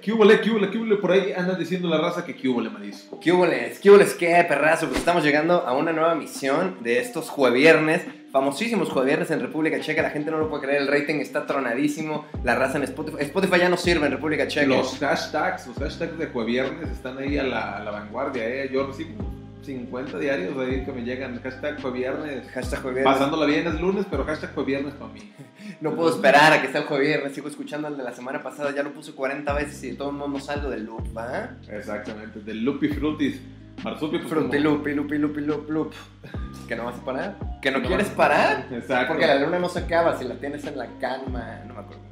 qué hubole, qué hubole, por ahí andan diciendo la raza que qué hubole, marisco. ¿Qué huboles? ¿Qué perrazo? Pues estamos llegando a una nueva misión de estos jueviernes, famosísimos jueviernes en República Checa. La gente no lo puede creer, el rating está tronadísimo. La raza en Spotify. Spotify ya no sirve en República Checa. Los hashtags, los hashtags de jueviernes están ahí a la, a la vanguardia, ¿eh? Yo recibo 50 diarios ahí que me llegan, hashtag jueviernes. Hashtag jueviernes. Pasándola bien es lunes, pero hashtag jueviernes para mí. No puedo esperar a que sea el jueviernes. Sigo escuchando el de la semana pasada. Ya lo puse 40 veces y de todo el mundo salgo del loop, ¿va? Exactamente, del Lupi Frutis. Marsupio, pues, Fruity como- loop, loop, loop, loop, loop. ¿Que no vas a parar? ¿Que no, No quieres parar? Exacto. Porque la luna no se acaba si la tienes en la calma. No me acuerdo.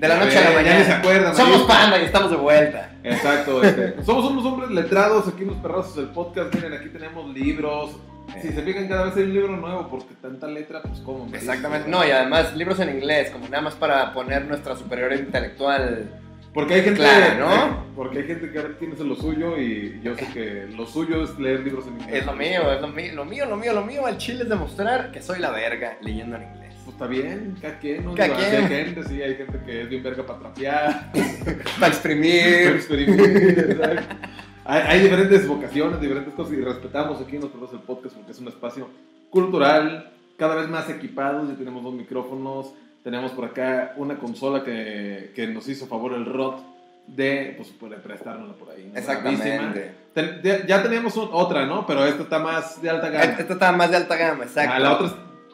De la noche a la mañana. se acuerdan, Somos panda y estamos de vuelta. Exacto, este, somos unos hombres letrados aquí en los perrazos del podcast. Miren, aquí tenemos libros. Si se fijan, cada vez hay un libro nuevo porque tanta letra, pues como. Exactamente. No, y además libros en inglés, como nada más para poner nuestra superioridad intelectual. Porque hay gente, Clara, ¿no? Porque hay gente que ahora tiene lo suyo y yo sé que lo suyo es leer libros en inglés. Es lo mío, es lo mío, lo mío, lo mío, lo mío. Al chile es demostrar que soy la verga leyendo en inglés. Pues está bien, cada quien, ¿no? Cada quien. Hay gente, sí, hay gente que es bien verga para trapear, Para para exprimir. experimentar, exacto. Hay, hay diferentes vocaciones, diferentes cosas y respetamos aquí perros del podcast porque es un espacio cultural, cada vez más equipados, ya tenemos dos micrófonos, tenemos por acá una consola que, que nos hizo favor el ROT de, pues, puede prestárnosla por ahí. ¿no? Exactamente. Ten- ya, ya teníamos un- otra, ¿no? Pero esta está más de alta gama. Esta está más de alta gama, exacto. Ah, la otra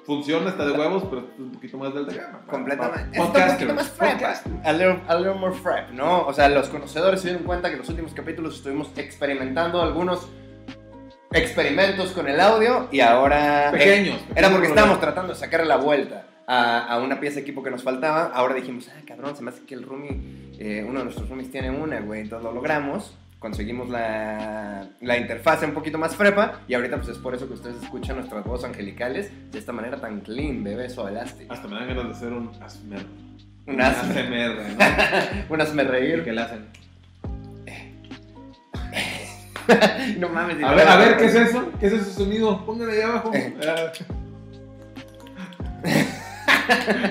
funciona, está de huevos, pero es un poquito más de alta gama. Completamente. Poquito más frep. A little, a little more frep, ¿no? O sea, los conocedores se dieron cuenta que en los últimos capítulos estuvimos experimentando algunos experimentos con el audio y ahora... Pequeños. Era porque estábamos tratando de sacarle la vuelta a, a una pieza de equipo que nos faltaba. Ahora dijimos, ah, cabrón, se me hace que el roomie, eh, uno de nuestros roomies tiene una, güey. Entonces lo logramos. Conseguimos la, la interfase un poquito más frepa. Y ahorita, pues es por eso que ustedes escuchan nuestras voces angelicales de esta manera tan clean, bebé, suavelástico. Hasta me dan ganas de hacer un asmer. Un asmer. ASMR, ¿no? Un hazme ¿Y reír. qué le hacen? no mames. A ver, a ver, ¿qué es eso? ¿Qué es ese sonido? Pónganle ahí abajo. Ah.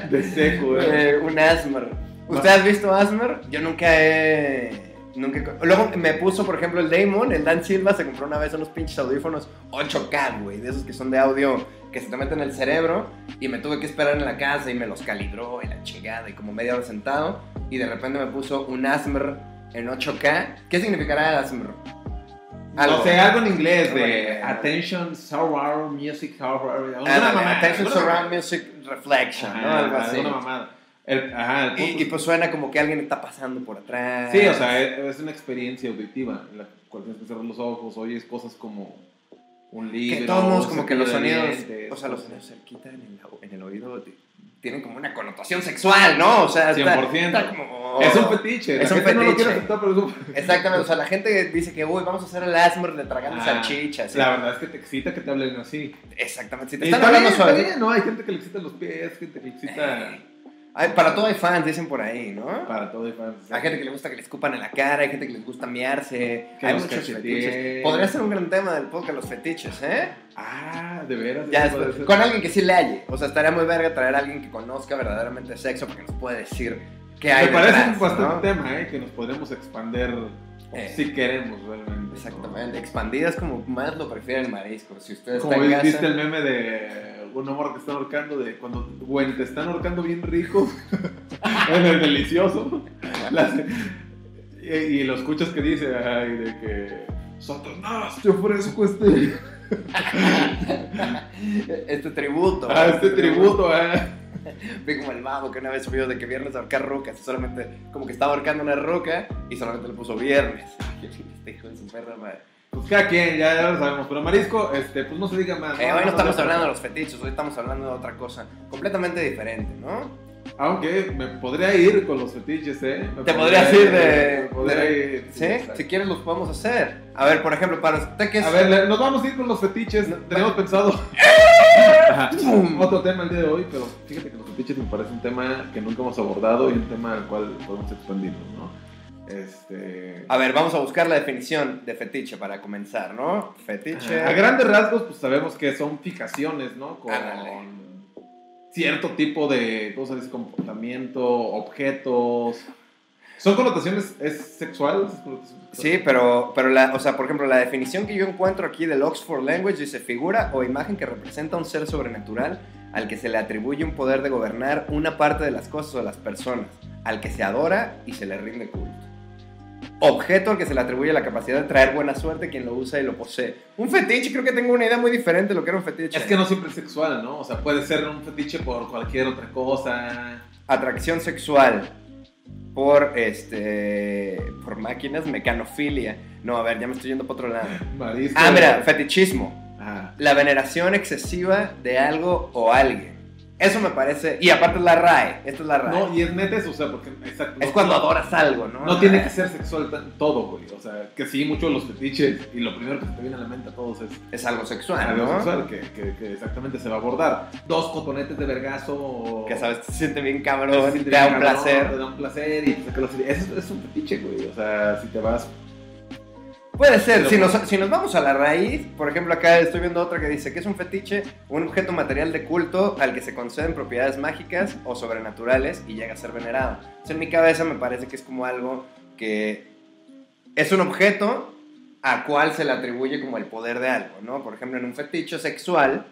De seco, eh. Eh, un Asmer. ¿Usted ha visto Asmer? Yo nunca he. Nunca Luego me puso, por ejemplo, el Damon, el Dan Silva, se compró una vez unos pinches audífonos 8K, güey, de esos que son de audio que se te meten en el cerebro. Y me tuve que esperar en la casa y me los calibró y la chingada, y como media hora sentado. Y de repente me puso un Asmer en 8K. ¿Qué significará Asmer? O sea, algo en inglés Algo de. Attention Surround Music mamada, Attention Surround Music Reflection, ¿no? Algo así. Una mamada. El- ajá, el Y, punto y es- pues suena como que alguien está pasando por atrás. Sí, o sea, es, es una experiencia auditiva en la cual tienes que cerrar los ojos, oyes cosas como un libro. que todos como que los sonidos, dientes, o sea, los sonidos cerquita en el, en el oído tienen como una connotación sexual, ¿no? O sea, está- 100%. está como- Es un fetiche. Es la un gente no lo fetiche. quiere aceptar, pero es un Exactamente, o sea, la gente dice que, uy, vamos a hacer el asmer de tragando Ah, salchichas. La verdad es que te excita que te hablen así. Exactamente, si te Y están está hablando bien, está suave. bien, ¿no? Hay gente que le excita los pies, gente que le excita Ay, para todo hay fans, dicen por ahí, ¿no? para todo y fans. Hay gente que le gusta que le escupan en la cara, hay gente que les gusta mearse, Que hay muchos fetiches. Podría ser un gran tema del podcast, los fetiches, ¿eh? Ah, de veras. Ya con alguien que sí le halle. O sea, estaría muy verga traer a alguien que conozca verdaderamente sexo porque nos puede decir qué hay Me parece detrás, un bastante ¿no? tema, ¿eh? Que nos podremos expander Eh. si queremos realmente. Exactamente. Expandidas como más lo prefiere el marisco. Si usted está Como casa... viste el meme de un amor que están ahorcando, de cuando, güey, te están ahorcando bien rico, el delicioso, las- y, y lo escuchas que dice, ay, de que, Satanás, te ofrezco este, este tributo. ah, este tributo, ah. Vi como el mago que una vez subió de que viernes ahorcar rocas. Solamente como que estaba ahorcando una roca y solamente le puso viernes. Este hijo de su perra madre. Pues cada quien, ya, ya lo sabemos, pero Marisco, este, pues no se diga más. Eh, hoy no Vamos a estamos hablando de los fetiches, hoy estamos hablando de otra cosa completamente diferente, ¿no? Aunque me podría ir con los fetiches, ¿eh? Me Te podría podrías ir de... me podría de- ir, ¿Sí? Si quieres los podemos hacer. A ver, por ejemplo, para usted que es... A ver, nos vamos a ir con los fetiches. No, Tenemos pensado Ajá. ¡Pum! otro tema el día de hoy, pero fíjate que los fetiches me parece un tema que nunca hemos abordado y un tema al cual podemos expandirnos, ¿no? Este. A ver, vamos a buscar la definición de fetiche para comenzar, ¿no? Fetiche... A grandes rasgos, pues sabemos que son fijaciones, ¿no? Con Ándale. cierto tipo de cosas, comportamiento, objetos. ¿Son connotaciones, es sexual? ¿Es connotación sexual? Sí, pero, pero la, o sea, por ejemplo, la definición que yo encuentro aquí del Oxford Language dice figura o imagen que representa un ser sobrenatural al que se le atribuye un poder de gobernar una parte de las cosas o de las personas, al que se adora y se le rinde culto. Objeto al que se le atribuye la capacidad de traer buena suerte quien lo usa y lo posee. Un fetiche, creo que tengo una idea muy diferente de lo que era un fetiche. Es que no siempre es sexual, ¿no? O sea, puede ser un fetiche por cualquier otra cosa. Atracción sexual por este por máquinas, mecanofilia. No, a ver, ya me estoy yendo para otro lado. Marisco. Ah, mira, fetichismo. Ajá. La veneración excesiva de algo o alguien. Eso me parece. Y aparte es la RAE. Esta es la RAE. No, y es neta eso, o sea, porque exacto, es no- cuando adoras algo, ¿no? No tiene que ser sexual todo, güey. O sea, que sí, muchos de los fetiches, y lo primero que se te viene a la mente a todos es Es algo sexual, algo ¿no? sexual, que, que- que exactamente se va a abordar. Dos cotonetes de vergazo. o- Que sabes, te siente bien te cabrón, te da bien un cabrón, placer. Te da un placer y te saca la serie. Eso es un fetiche, güey. O sea, si te vas. Puede ser, si nos, si nos vamos a la raíz, por ejemplo acá estoy viendo otra que dice que es un fetiche, un objeto material de culto al que se conceden propiedades mágicas o sobrenaturales y llega a ser venerado. Entonces, en mi cabeza me parece que es como algo que es un objeto a cual se le atribuye como el poder de algo, ¿no? Por ejemplo, en un fetiche sexual,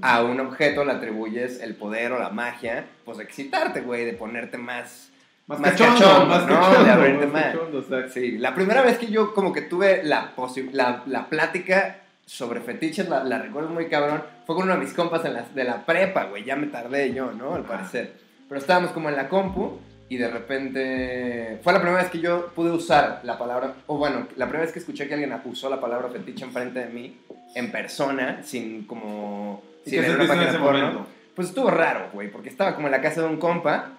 a un objeto le atribuyes el poder o la magia, pues de excitarte, güey, de ponerte más... Más, Más cachondo, cachondo, más ¿no? cachondo, De abrirte más cachondo, exacto. Sí, la primera vez que yo como que tuve la, la, la plática sobre fetiches, la, la recuerdo muy cabrón, fue con uno de mis compas en la, de la prepa, güey, ya me tardé yo, ¿no? Al parecer. Pero estábamos como en la compu y de repente fue la primera vez que yo pude usar la palabra, o bueno, la primera vez que escuché que alguien usó la palabra fetiche enfrente de mí, en persona, sin como... ¿Y sin qué una en página ese porno. momento? Pues estuvo raro, güey, porque estaba como en la casa de un compa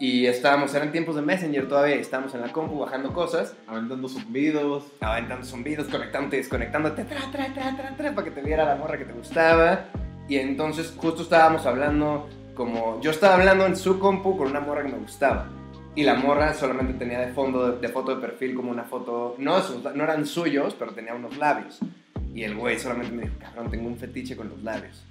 y estábamos, eran tiempos de Messenger todavía, estábamos en la compu bajando cosas, Aventando zumbidos. aventando zumbidos, conectándote y desconectándote, tra, tra, tra, tra, tra, para que te viera la morra que te gustaba. Y entonces justo estábamos hablando, como yo estaba hablando en su compu con una morra que me gustaba. Y la morra solamente tenía de fondo, de, de foto de perfil, como una foto, no, sus- no eran suyos, pero tenía unos labios. Y el güey solamente me dijo, cabrón, tengo un fetiche con los labios.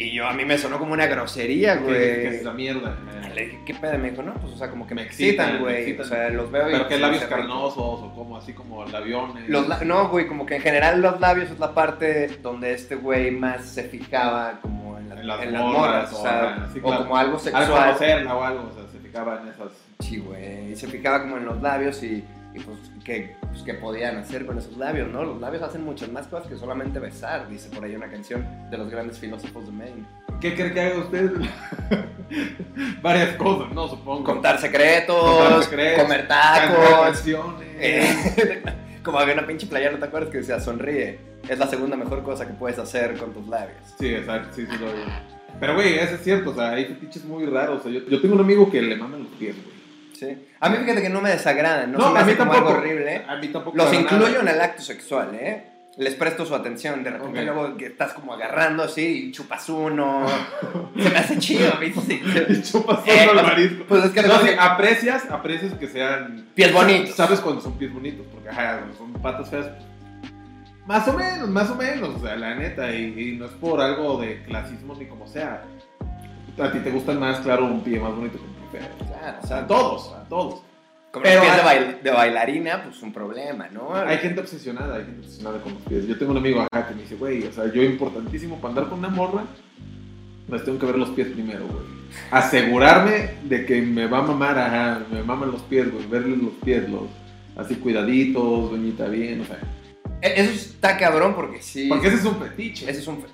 Y yo, a mí me sonó como una grosería, ¿Qué, güey. qué es la mierda? Y Le dije, ¿qué pedo? Me dijo, no, pues, o sea, como que me, Me excitan, güey. O sea, los veo y... ¿Pero qué labios carnosos o como así como labiones? Los la- no, güey, como que en general los labios es la parte donde este güey más se fijaba como en, la- En las en las morras, morras, o sea, sí, o claro. como algo Al sexual. conocerla o algo, o sea, se fijaba en esas. Sí, güey, y se fijaba como en los labios y, y pues, que, pues, que podían hacer con esos labios, ¿no? Los labios hacen muchas más cosas que solamente besar, dice por ahí una canción de los grandes filósofos de Maine. ¿Qué cree que haga usted? Varias cosas, ¿no? Supongo. Contar secretos, Contar secretos, comer tacos. eh, como había una pinche playera, ¿no te acuerdas que decía sonríe? Es la segunda mejor cosa que puedes hacer con tus labios. Sí, exacto, sí, sí lo vi. Pero, güey, eso es cierto, o sea, hay fetiches muy raros. O sea, yo, yo tengo un amigo que le mandan los pies, güey. Sí. A mí fíjate que no me desagradan, no, No, se me a hace mí como tampoco. algo horrible. A mí tampoco. Los incluyo nada. en el acto sexual, ¿eh? Les presto su atención. De repente luego que estás como agarrando así y chupas uno. se me hace chido, ¿viste? Sí. Y chupas Eh, el pues- marisco. Pues es que No, sí, aprecias, aprecias que sean pies bonitos. ¿Sabes cuando son pies bonitos? Porque, ajá, cuando son patas feas. Más o menos, más o menos, o sea, la neta. Y, y no es por algo de clasismo ni como sea. A ti te gustan más, claro, un pie más bonito que un. Claro, o sea, a todos, a todos. Como Pero los pies de, bail- de bailarina, pues un problema, ¿no? Hay gente obsesionada, hay gente obsesionada con los pies. Yo tengo un amigo acá que me dice, güey, o sea, yo importantísimo para andar con una morra, les tengo que ver los pies primero, güey. Asegurarme de que me va a mamar, ajá, me maman los pies, güey, verle los pies, los así cuidaditos, doñita bien, o sea. E- Eso está cabrón porque sí. Porque ese es un fetiche. Ese es un.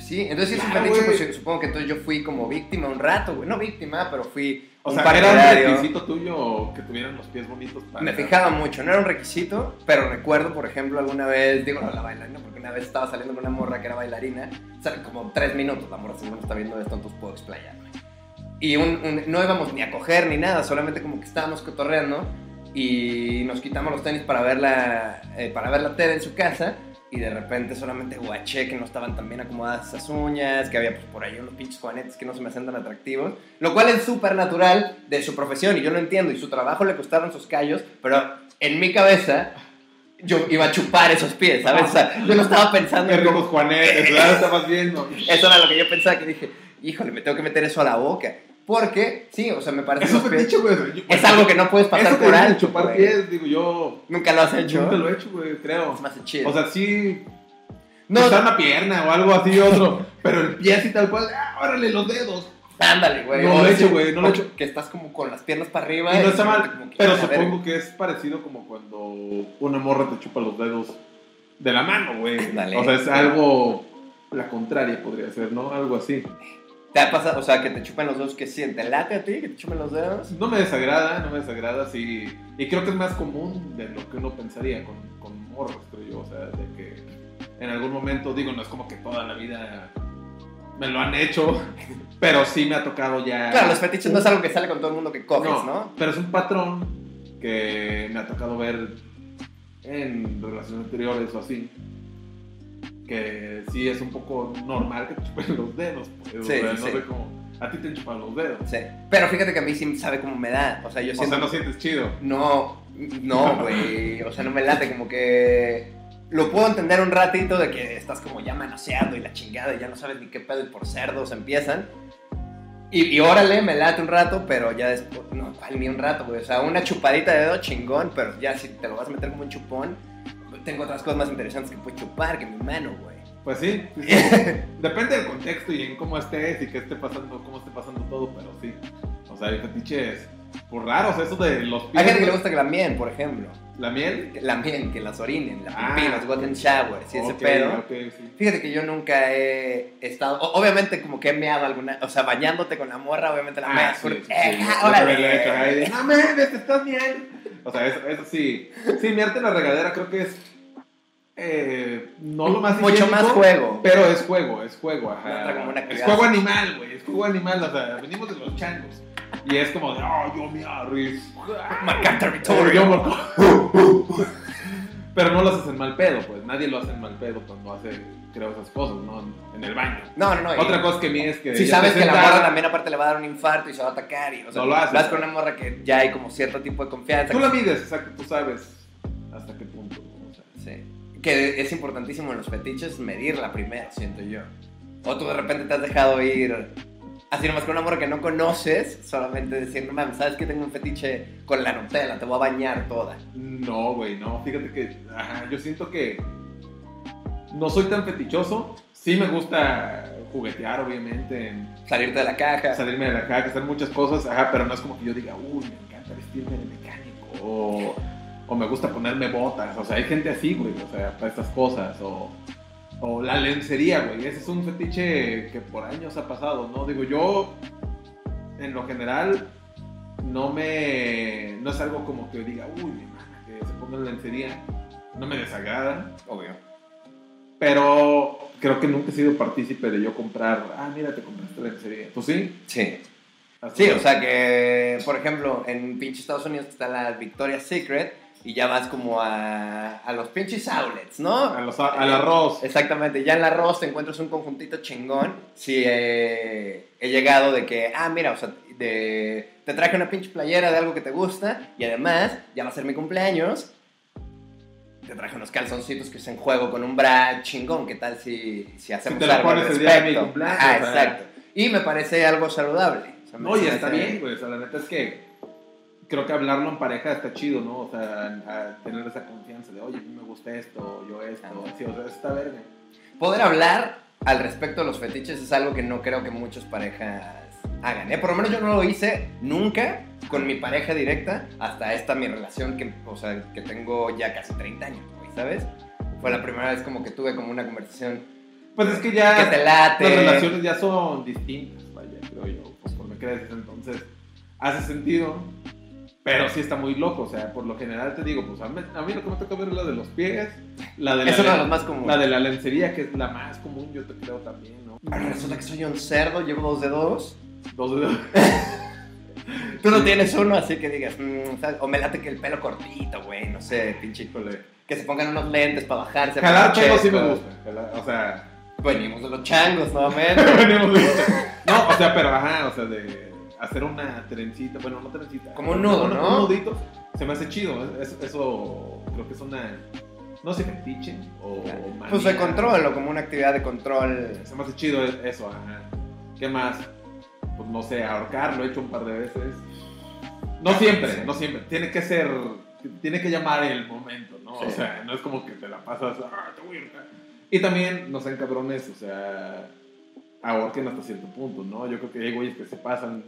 Sí, entonces si es un Claro, fetiche, pues supongo que entonces yo fui como víctima un rato, güey. No víctima, pero fui. O sea, ¿era un requisito tuyo que tuvieran los pies bonitos para Me fijaba mucho, no era un requisito, pero recuerdo, por ejemplo, alguna vez, digo, no la bailarina, porque una vez estaba saliendo con una morra que era bailarina, o sea, como tres minutos, la morra seguro no está viendo esto, entonces puedo explayarme. Y un- un- no íbamos ni a coger ni nada, solamente como que estábamos cotorreando y nos quitamos los tenis para ver la, eh, para ver la tele en su casa y de repente solamente guaché que no estaban tan bien acomodadas esas uñas, que había pues por ahí unos pinches juanetes que no se me hacen tan atractivos, lo cual es súper natural de su profesión y yo lo entiendo y su trabajo le costaron sus callos, pero en mi cabeza yo iba a chupar esos pies, ¿sabes? O sea, yo no estaba pensando en cómo... Juanetes, ¿verdad? Estabas viendo. Eso era lo que yo pensaba que dije, híjole, me tengo que meter eso a la boca. Porque, sí, o sea, me parece Eso es los pies- fetiche, güey. Es algo que no puedes pasar por alto. chupar pies, digo yo. Nunca lo has hecho. Nunca lo he hecho, güey, creo. Se me hace chido. O sea, sí. no, No, una pierna o algo así, otro. pero el pie así tal cual. ¡Ah, órale, los dedos! ándale, güey. No lo he hecho, güey, no lo he hecho. Que estás como con las piernas para arriba. Y no está mal. Pero supongo que es parecido como cuando una morra te chupa los dedos de la mano, güey. O sea, es algo. La contraria podría ser, ¿no? Algo así. ¿Te ha pasado, o sea, que te chupen los dedos? ¿Qué siente? ¿Late a ti que te chupen los dedos? No me desagrada, no me desagrada, sí. Y creo que es más común de lo que uno pensaría con, con morros, creo yo. O sea, de que en algún momento, digo, no es como que toda la vida me lo han hecho, pero sí me ha tocado ya. Claro, los fetiches no es algo que sale con todo el mundo que coges, ¿no? Pero es un patrón que me ha tocado ver en relaciones anteriores o así. Que sí es un poco normal que te chupen los dedos. Pues, o Sí, sea, sí, no sí. sé cómo. A ti te han chupado los dedos. Sí. Pero fíjate que a mí sí sabe cómo me da. O sea, yo O siento. sea, no sientes chido. No, no, güey. O sea, no me late, como que. Lo puedo entender un ratito de que estás como ya manoseando y la chingada y ya no sabes ni qué pedo y por cerdos empiezan. Y, y órale, me late un rato, pero ya después. No, ¿cuál ni un rato, güey? O sea, una chupadita de dedo chingón, pero ya si te lo vas a meter como un chupón, tengo otras cosas más interesantes que puedo chupar que mi mano, güey. Pues sí, sí, sí. depende del contexto y en cómo estés y qué esté pasando, cómo esté pasando todo, pero sí. O sea, hay fetiches por raros, eso de los pies. Hay gente que le gusta que la mien, por ejemplo. La miel. La mien, que las orinen, la Ah, pipí, los golden showers y ese Ok, pedo. ok, sí. Fíjate que yo nunca he estado, obviamente como que he meado alguna, o sea, bañándote con la morra, obviamente la Ah, meas. sí, sí. ¡Eh, órale! No mames, te estás miando. O sea, eso, eso sí. Sí, miarte en la regadera creo que es. Eh, no lo más Mucho más juego. Pero es juego, es juego, ajá. Otra como una es juego animal, güey. Es juego animal, o sea, venimos de los changos. Y es como de, oh, yo me arris. Marcar Yo territorio. marco- Pero no lo haces en mal pedo, pues. Nadie lo hace en mal pedo cuando hace, creo, esas cosas, ¿no? En, el baño. No, no, no. y- Otra cosa que a mí es que. Si sabes que la morra también aparte le va a dar un infarto y se va a atacar y, o sea, No lo haces. vas con una morra que ya hay como cierto tipo de confianza. Tú la mides, exacto, tú sabes Que es importantísimo en los fetiches medirla primero, siento yo. O tú de repente te has dejado ir así nomás con una morra que no conoces, solamente decir, no mames, ¿sabes que tengo un fetiche con la Nutella? Te voy a bañar toda. No, güey, no. Fíjate que ajá, yo siento que no soy tan fetichoso. Sí me gusta juguetear, obviamente, en Salirte de la caja. salirme de la caja, hacer muchas cosas, ajá, pero no es como que yo diga, uy, me encanta vestirme de mecánico. O, o me gusta ponerme botas. O sea, hay gente así, güey, o sea, para estas cosas. O, o la lencería, güey. Ese es un fetiche que por años ha pasado, ¿no? Digo, yo, en lo general, no me. No es algo como que diga, uy, mi hermana, que se ponga lencería. No me desagrada. Obvio. Pero creo que nunca he sido partícipe de yo comprar, ah, mira, te compraste lencería. ¿Tú sí? Sí. ¿Has Sí, o sea que, por ejemplo, en pinche Estados Unidos está la Victoria's Secret y ya vas como a, a los pinches outlets, ¿no? A los- al arroz. Exactamente, ya en la arroz te encuentras un conjuntito chingón. Sí, eh, he llegado de que, ah, mira, o sea, de, te traje una pinche playera de algo que te gusta y además ya va a ser mi cumpleaños. Te traje unos calzoncitos que se en juego con un bra chingón. ¿Qué tal si, si hacemos te lo algo al pones el día de mi respecto? cumpleaños, Ah, exacto. Y me parece algo saludable. O sea, No, y está bien, güey. O sea, la neta es que creo que hablarlo en pareja está chido, ¿no? O sea, tener esa confianza de, oye, a mí me gusta esto, yo esto, así, o sea, está verga. Poder hablar al respecto de los fetiches es algo que no creo que muchas parejas hagan, ¿eh? Por lo menos yo no lo hice nunca con mi pareja directa hasta esta mi relación que, o sea, que tengo ya casi 30 años, ¿sabes? Fue la primera vez como que tuve como una conversación Pues es que ya que te late. las relaciones ya son distintas, vaya, creo yo, pues por me crees, entonces hace sentido, pero sí está muy loco, o sea, por lo general te digo, pues a mí, a mí lo que me toca ver es la de los pies, la de la, Es uno de los más comunes. la de la lencería, que es la más común, yo te creo también, ¿no? Ahora resulta que soy un cerdo, llevo dos dedos. Dos dedos. Tú no tienes uno, así que digas, mm, o me late que el pelo cortito, güey, no sé, pinche. Que se pongan unos lentes para bajarse. Jalar sí me gusta, jalar- o sea... Venimos de los changos nuevamente. Venimos de- No, o sea, pero ajá, o sea, de hacer una trencita, bueno, no trencita. Como un nudo, ¿no? Un nudito, se me hace chido. Eso, eso creo que es una. No sé, fetiche o. manía. Pues de control, o como una actividad de control. Se me hace chido eso, ajá. ¿Qué más? pues no sé, ahorcar, lo he hecho un par de veces. No siempre, no siempre. Tiene que ser, tiene que llamar el momento, ¿no? O sea, no es como que te la pasas, "Ah, te voy a ahorcar". Y también, no sean cabrones, o sea, ahorquen hasta cierto punto, ¿no? Yo creo que hay güeyes que se pasan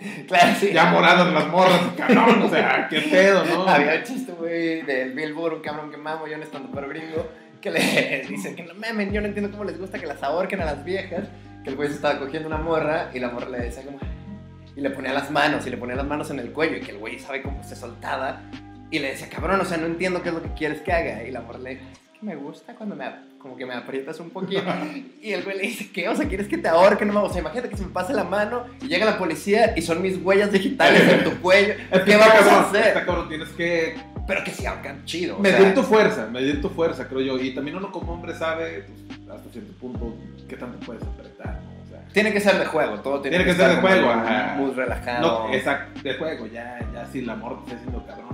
Claro, sí. ya moradas las morras, cabrón, o sea, qué pedo, ¿no? Había un chiste, güey, del Billboard, un cabrón que mamo, yo no estando pero gringo, que le dicen que no mamen, yo no entiendo cómo les gusta que las ahorquen a las viejas, que el güey se estaba cogiendo una morra y la morra le decía como... Y le ponía las manos, y le ponía las manos en el cuello, y que el güey sabe cómo se soltaba, y le decía, cabrón, o sea, no entiendo qué es lo que quieres que haga, y la morra le me gusta cuando me, como que me aprietas un poquito, y el güey le dice, ¿qué? O sea, ¿quieres que te ahorquen? No, o sea, imagínate que se me pase la mano, y llega la policía, y son mis huellas digitales en tu cuello, ¿qué vamos a cabrón, hacer? Está cabrón, tienes que Pero que sí ahorcan chido. medir sea, tu fuerza, medir tu fuerza, creo yo. Y también uno como hombre sabe, pues, hasta cierto punto, qué tanto puedes apretar, ¿no? Tiene que ser de juego, todo tiene, Tiene que ser de juego, muy- ajá. Muy relajado. no, exacto, de juego, ya, ya si la amor te está haciendo cabrón.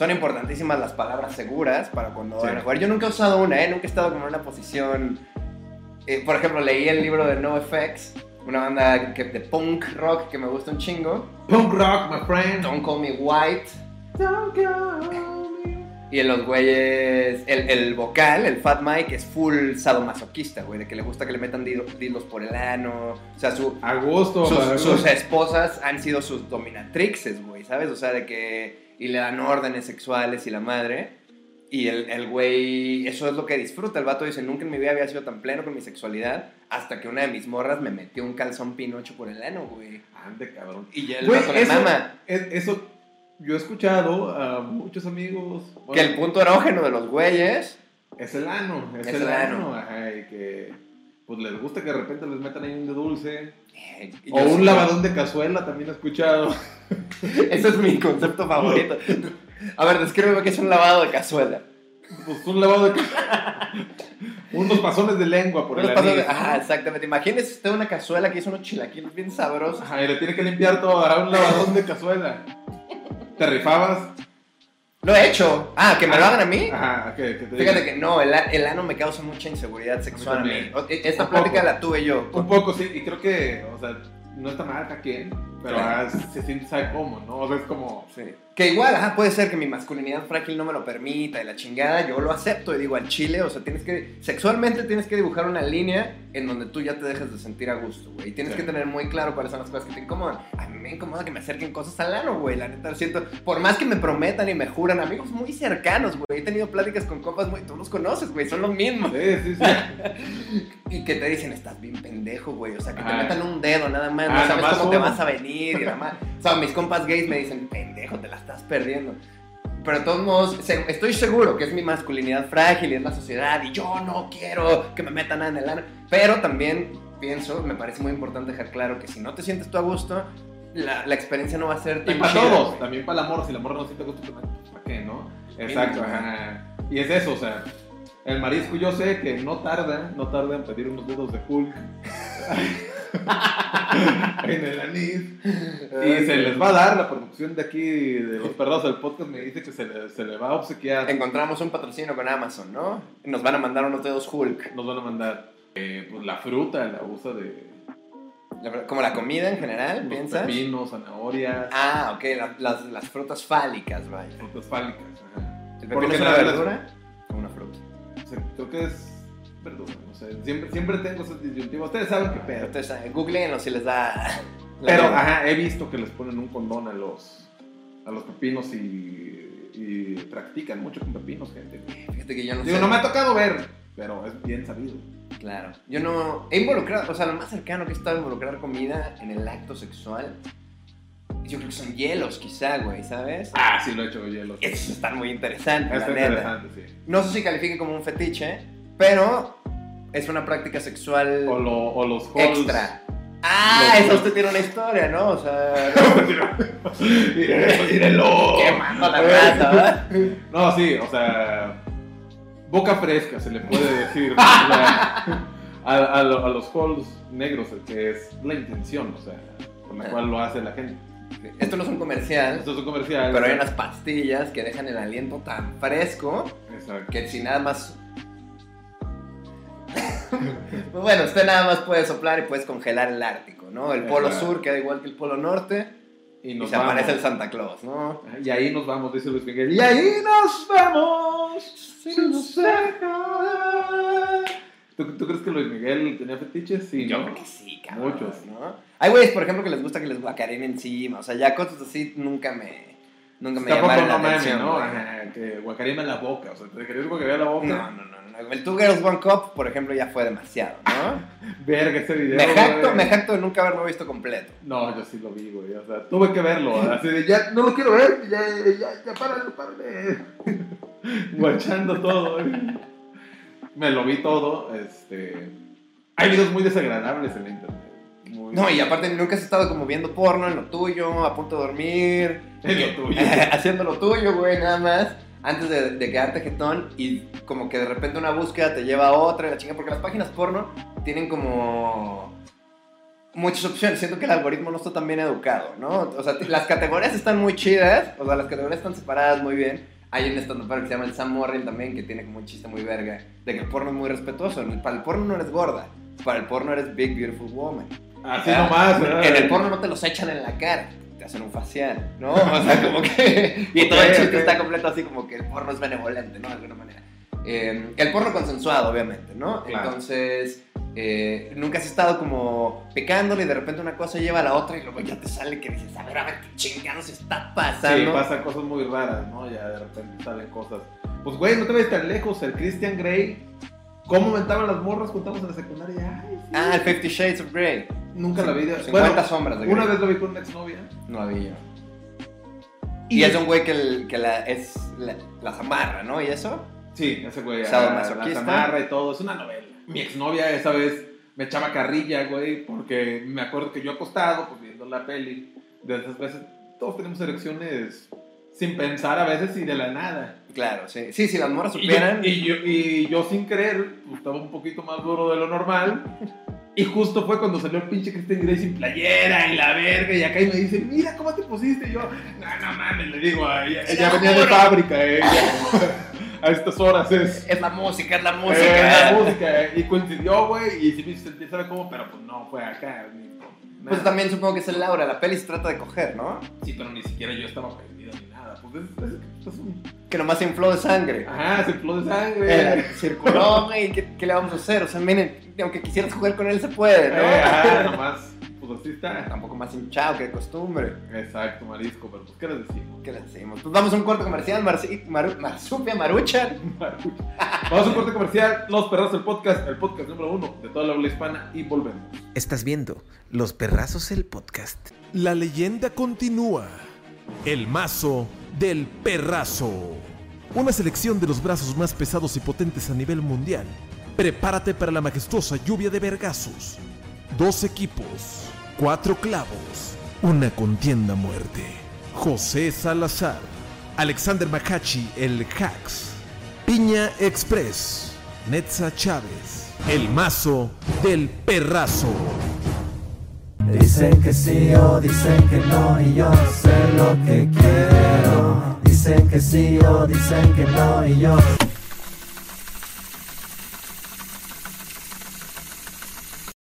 Son importantísimas las palabras seguras para cuando Sí. vayan a jugar. Yo nunca he usado una, ¿eh? Nunca he estado como en una posición... eh, por ejemplo, leí el libro de NoFX, una banda que, de punk rock que me gusta un chingo. Punk rock, my friend. Don't Call Me White. Don't call me. Y en los güeyes, el, el vocal, el Fat Mike, es full sadomasoquista, güey, de que le gusta que le metan dildos por el ano. O sea, su, A gusto, sus, sus esposas han sido sus dominatrixes, güey, ¿sabes? O sea, de que... Y le dan órdenes sexuales y la madre. Y el, el güey, eso es lo que disfruta. El vato dice, nunca en mi vida había sido tan pleno con mi sexualidad hasta que una de mis morras me metió un calzón pinocho por el ano, güey. Ande, cabrón. Y ya el Güey, vato le eso- mama. Es- Eso, yo he escuchado a muchos amigos. Que el punto erógeno de los güeyes... Es el ano, es, Es el, el ano. ano. Ajá, y que pues les gusta que de repente les metan ahí un de dulce. eh, O un sí- lavadón de cazuela, también he escuchado. Ese es mi concepto favorito. A ver, descríbeme qué es un lavado de cazuela. Pues un lavado de cazuela. Unos pasones de lengua por Unos el de- anís, exactamente. Imagínese usted una cazuela que hizo unos chilaquiles bien sabrosos. Ajá, y le tiene que limpiar todo a un lavadón de cazuela. ¿Te rifabas? Lo he hecho. Ah, que me lo hagan a mí. Ajá, que, que te Fíjate que no, el, a- el ano me causa mucha inseguridad sexual a mí. también. O- e- Esta Un plática poco. la tuve yo. Un poco, sí, y creo que, o sea, no está mal cada quien, pero Claro. ah, se siente, sabe cómo, ¿no? O sea, es como... Sí. Que igual, ajá, puede ser que mi masculinidad frágil no me lo permita y la chingada, yo lo acepto y digo al chile, o sea, tienes que, sexualmente tienes que dibujar una línea en donde tú ya te dejes de sentir a gusto, güey. Y tienes Sí. que tener muy claro cuáles son las cosas que te incomodan. A mí me incomoda que me acerquen cosas al ano, güey, la neta, siento, por más que me prometan y me juran, amigos muy cercanos, güey, he tenido pláticas con compas muy, tú los conoces, güey, son los mismos. Sí, sí, sí. Y que te dicen, estás bien pendejo, güey. O sea, que te metan un dedo nada más. Ah, no sabes nada más cómo te uno. vas a venir y nada más. O sea, mis compas gays me dicen, pendejo, te la estás perdiendo. Pero de todos modos, estoy seguro que es mi masculinidad frágil y es la sociedad. Y yo no quiero que me metan nada en el ano. Pero también pienso, me parece muy importante dejar claro que si no te sientes tú a gusto, la, la experiencia no va a ser Y tan para chida, todos, güey. también para el amor, si el amor no siente gusto, pues, ¿para qué, no? Exacto, ajá. Y es eso, o sea, el marisco yo sé que no tarda, no tarda en pedir unos dedos de Hulk en el anís. Y se les va a dar la producción de aquí, de los perros del podcast, me dice que se le, se le va a obsequiar. Encontramos un patrocinio con Amazon, ¿no? Nos van a mandar unos dedos Hulk. Nos van a mandar eh, pues, la fruta, la usa de La Como la comida en general, los piensas. pepinos, zanahorias, Ah, ok, la- las, las frutas fálicas, vaya. frutas fálicas. ajá. ¿El Por pepino es una verdura o una fruta? O sea, creo que es verdura, no sé, siempre, siempre tengo esas disyuntivas. Ustedes saben qué pedo. Entonces, eh, googleenlo si les da... Pero, ajá, he visto que les ponen un condón a los, a los pepinos y, y practican mucho con pepinos, gente. Fíjate que yo no Digo, sé. no me ha tocado ver, pero es bien sabido. Claro. Yo no... He involucrado, o sea, lo más cercano que he estado a involucrar comida en el acto sexual, yo creo que son hielos, quizá, güey, ¿sabes? Ah, sí, lo he hecho hielo. Esos están muy interesantes, Está la neta. interesante, sí. No sé si califique como un fetiche, pero es una práctica sexual O, lo, o los halls. extra. Ah, eso usted tiene una historia, ¿no? O sea... Míralo. Quemando la ¿verdad? No, sí, o sea, boca fresca se le puede decir a, a lo- a los halls negros, que es la intención, o sea, por la cual lo hace la gente. Esto no es un comercial, Esto es un comercial. pero hay unas pastillas que dejan el aliento tan fresco Exacto. que si nada más... Pues bueno, usted nada más puede soplar y puedes congelar el Ártico, ¿no? El polo Exacto. sur queda igual que el polo norte Y y nos se vamos. aparece el Santa Claus, ¿no? Y ahí nos vamos, dice Luis Miguel. Y ahí nos vamos. Sin dejar. ¿Tú, ¿Tú crees que Luis Miguel tenía fetiches? Sí, Yo ¿no? creo que sí, cabrón. Muchos. ¿no? Hay güeyes, por ejemplo, que les gusta que les guacaren encima. O sea, ya cosas así nunca me, nunca me Tampoco llamaron no la atención. ¿no? Ajá, que guacareame la boca. O sea, te querías guacarear la boca. No, no, no, no. El Two Girls One Cup, por ejemplo, ya fue demasiado, ¿no? Verga, ese video. me jacto, güey. me jacto de nunca haberlo visto completo. No, yo sí lo vi, güey. O sea, tuve que verlo. Así de, ya no lo quiero ver. Ya, ya, ya, párale, párale. Guachando todo, güey. Me lo vi todo. Este. Hay videos muy desagradables en la internet. No, y aparte nunca has estado como viendo porno en lo tuyo, a punto de dormir. En lo tuyo. haciendo lo tuyo, güey, nada más. Antes de, de quedarte jetón y como que de repente una búsqueda te lleva a otra y la chinga, porque las páginas porno tienen como muchas opciones. Siento que el algoritmo no está tan bien educado, ¿no? O sea, las categorías están muy chidas, o sea, las categorías están separadas muy bien. Hay un stand que se llama el Sam Morrin también, que tiene como un chiste muy verga, de que el porno es muy respetuoso. Para el porno no eres gorda, para el porno eres big, beautiful woman. Así Ah, nomás, ¿verdad? En el porno no te los echan en la cara, te hacen un facial, ¿no? O sea, como que. Y todo el chiste ok. está completo así como que el porno es benevolente, ¿no? De alguna manera. Eh, el porno consensuado, obviamente, ¿no? Claro. Entonces, eh, nunca has estado como picándole y de repente una cosa lleva a la otra y luego ya te sale que dices, a ver, a ver, qué chingados está Sí, pasando. pasan cosas muy raras, ¿no? Ya de repente salen cosas. Pues, güey, no te ves tan lejos. El Christian Grey. ¿Cómo mentaban las morras cuando en la secundaria? Ay, sí. Ah, el Fifty Shades of Grey. Nunca la vi. de- 50 Bueno, sombras de una Grey. vez lo vi con una exnovia. No había. Y, es un güey que, el- que la, es, la, las amarra, ¿no? ¿Y eso? Sí, ese güey. Sadomasoquista. La amarra y todo. Es una novela. Mi exnovia esa vez me echaba carrilla, güey, porque me acuerdo que yo acostado, pues viendo la peli, de esas veces, todos tenemos erecciones sin pensar a veces y de la nada. Claro, sí. Sí, si las morras Y yo, supieran. y, yo, y yo sin querer, pues, estaba un poquito más duro de lo normal. Y justo fue cuando salió el pinche Christian Grey sin playera y la verga. Y acá y me dice, mira cómo te pusiste. Y yo, no, no mames, le digo, ella, ella venía de fábrica, eh, ella. a estas horas es. Es la música, es la Eh, música. la música, eh, y coincidió, güey, y sí me hice sentir, ¿sabe cómo? Pero pues no fue acá, ni Pues nada. también supongo que es el Laura. La peli se trata de coger, ¿no? Sí, pero ni siquiera yo estaba nada. Pues es, es- es un... Que nomás se infló de sangre. Ajá, se infló de sangre. Eh, circuló, güey. ¿qué, ¿Qué le vamos a hacer? O sea, miren, aunque quisieras jugar con él, se puede, ¿no? Eh, ajá, nomás, pues así está. Tampoco más hinchado que de costumbre. Exacto, marisco, pero pues, ¿qué les decimos? ¿Qué le decimos? Pues vamos a un corte comercial. Marci- Maru- Marsupia Maruchan. Vamos a un corte comercial, Los Perros del Podcast, el podcast número uno de toda la habla hispana, y volvemos. Estás viendo Los Perrazos el Podcast. La leyenda continúa. El mazo del perrazo. Una selección de los brazos más pesados y potentes a nivel mundial. Prepárate para la majestuosa lluvia de vergazos. Dos equipos, cuatro clavos, una contienda muerte. José Salazar, Alexander Macachi, el Hacks, Piña Express, Netza Chávez, el mazo del perrazo. Dicen que sí o dicen que no y yo sé lo que quiero. Dicen que sí o dicen que no y yo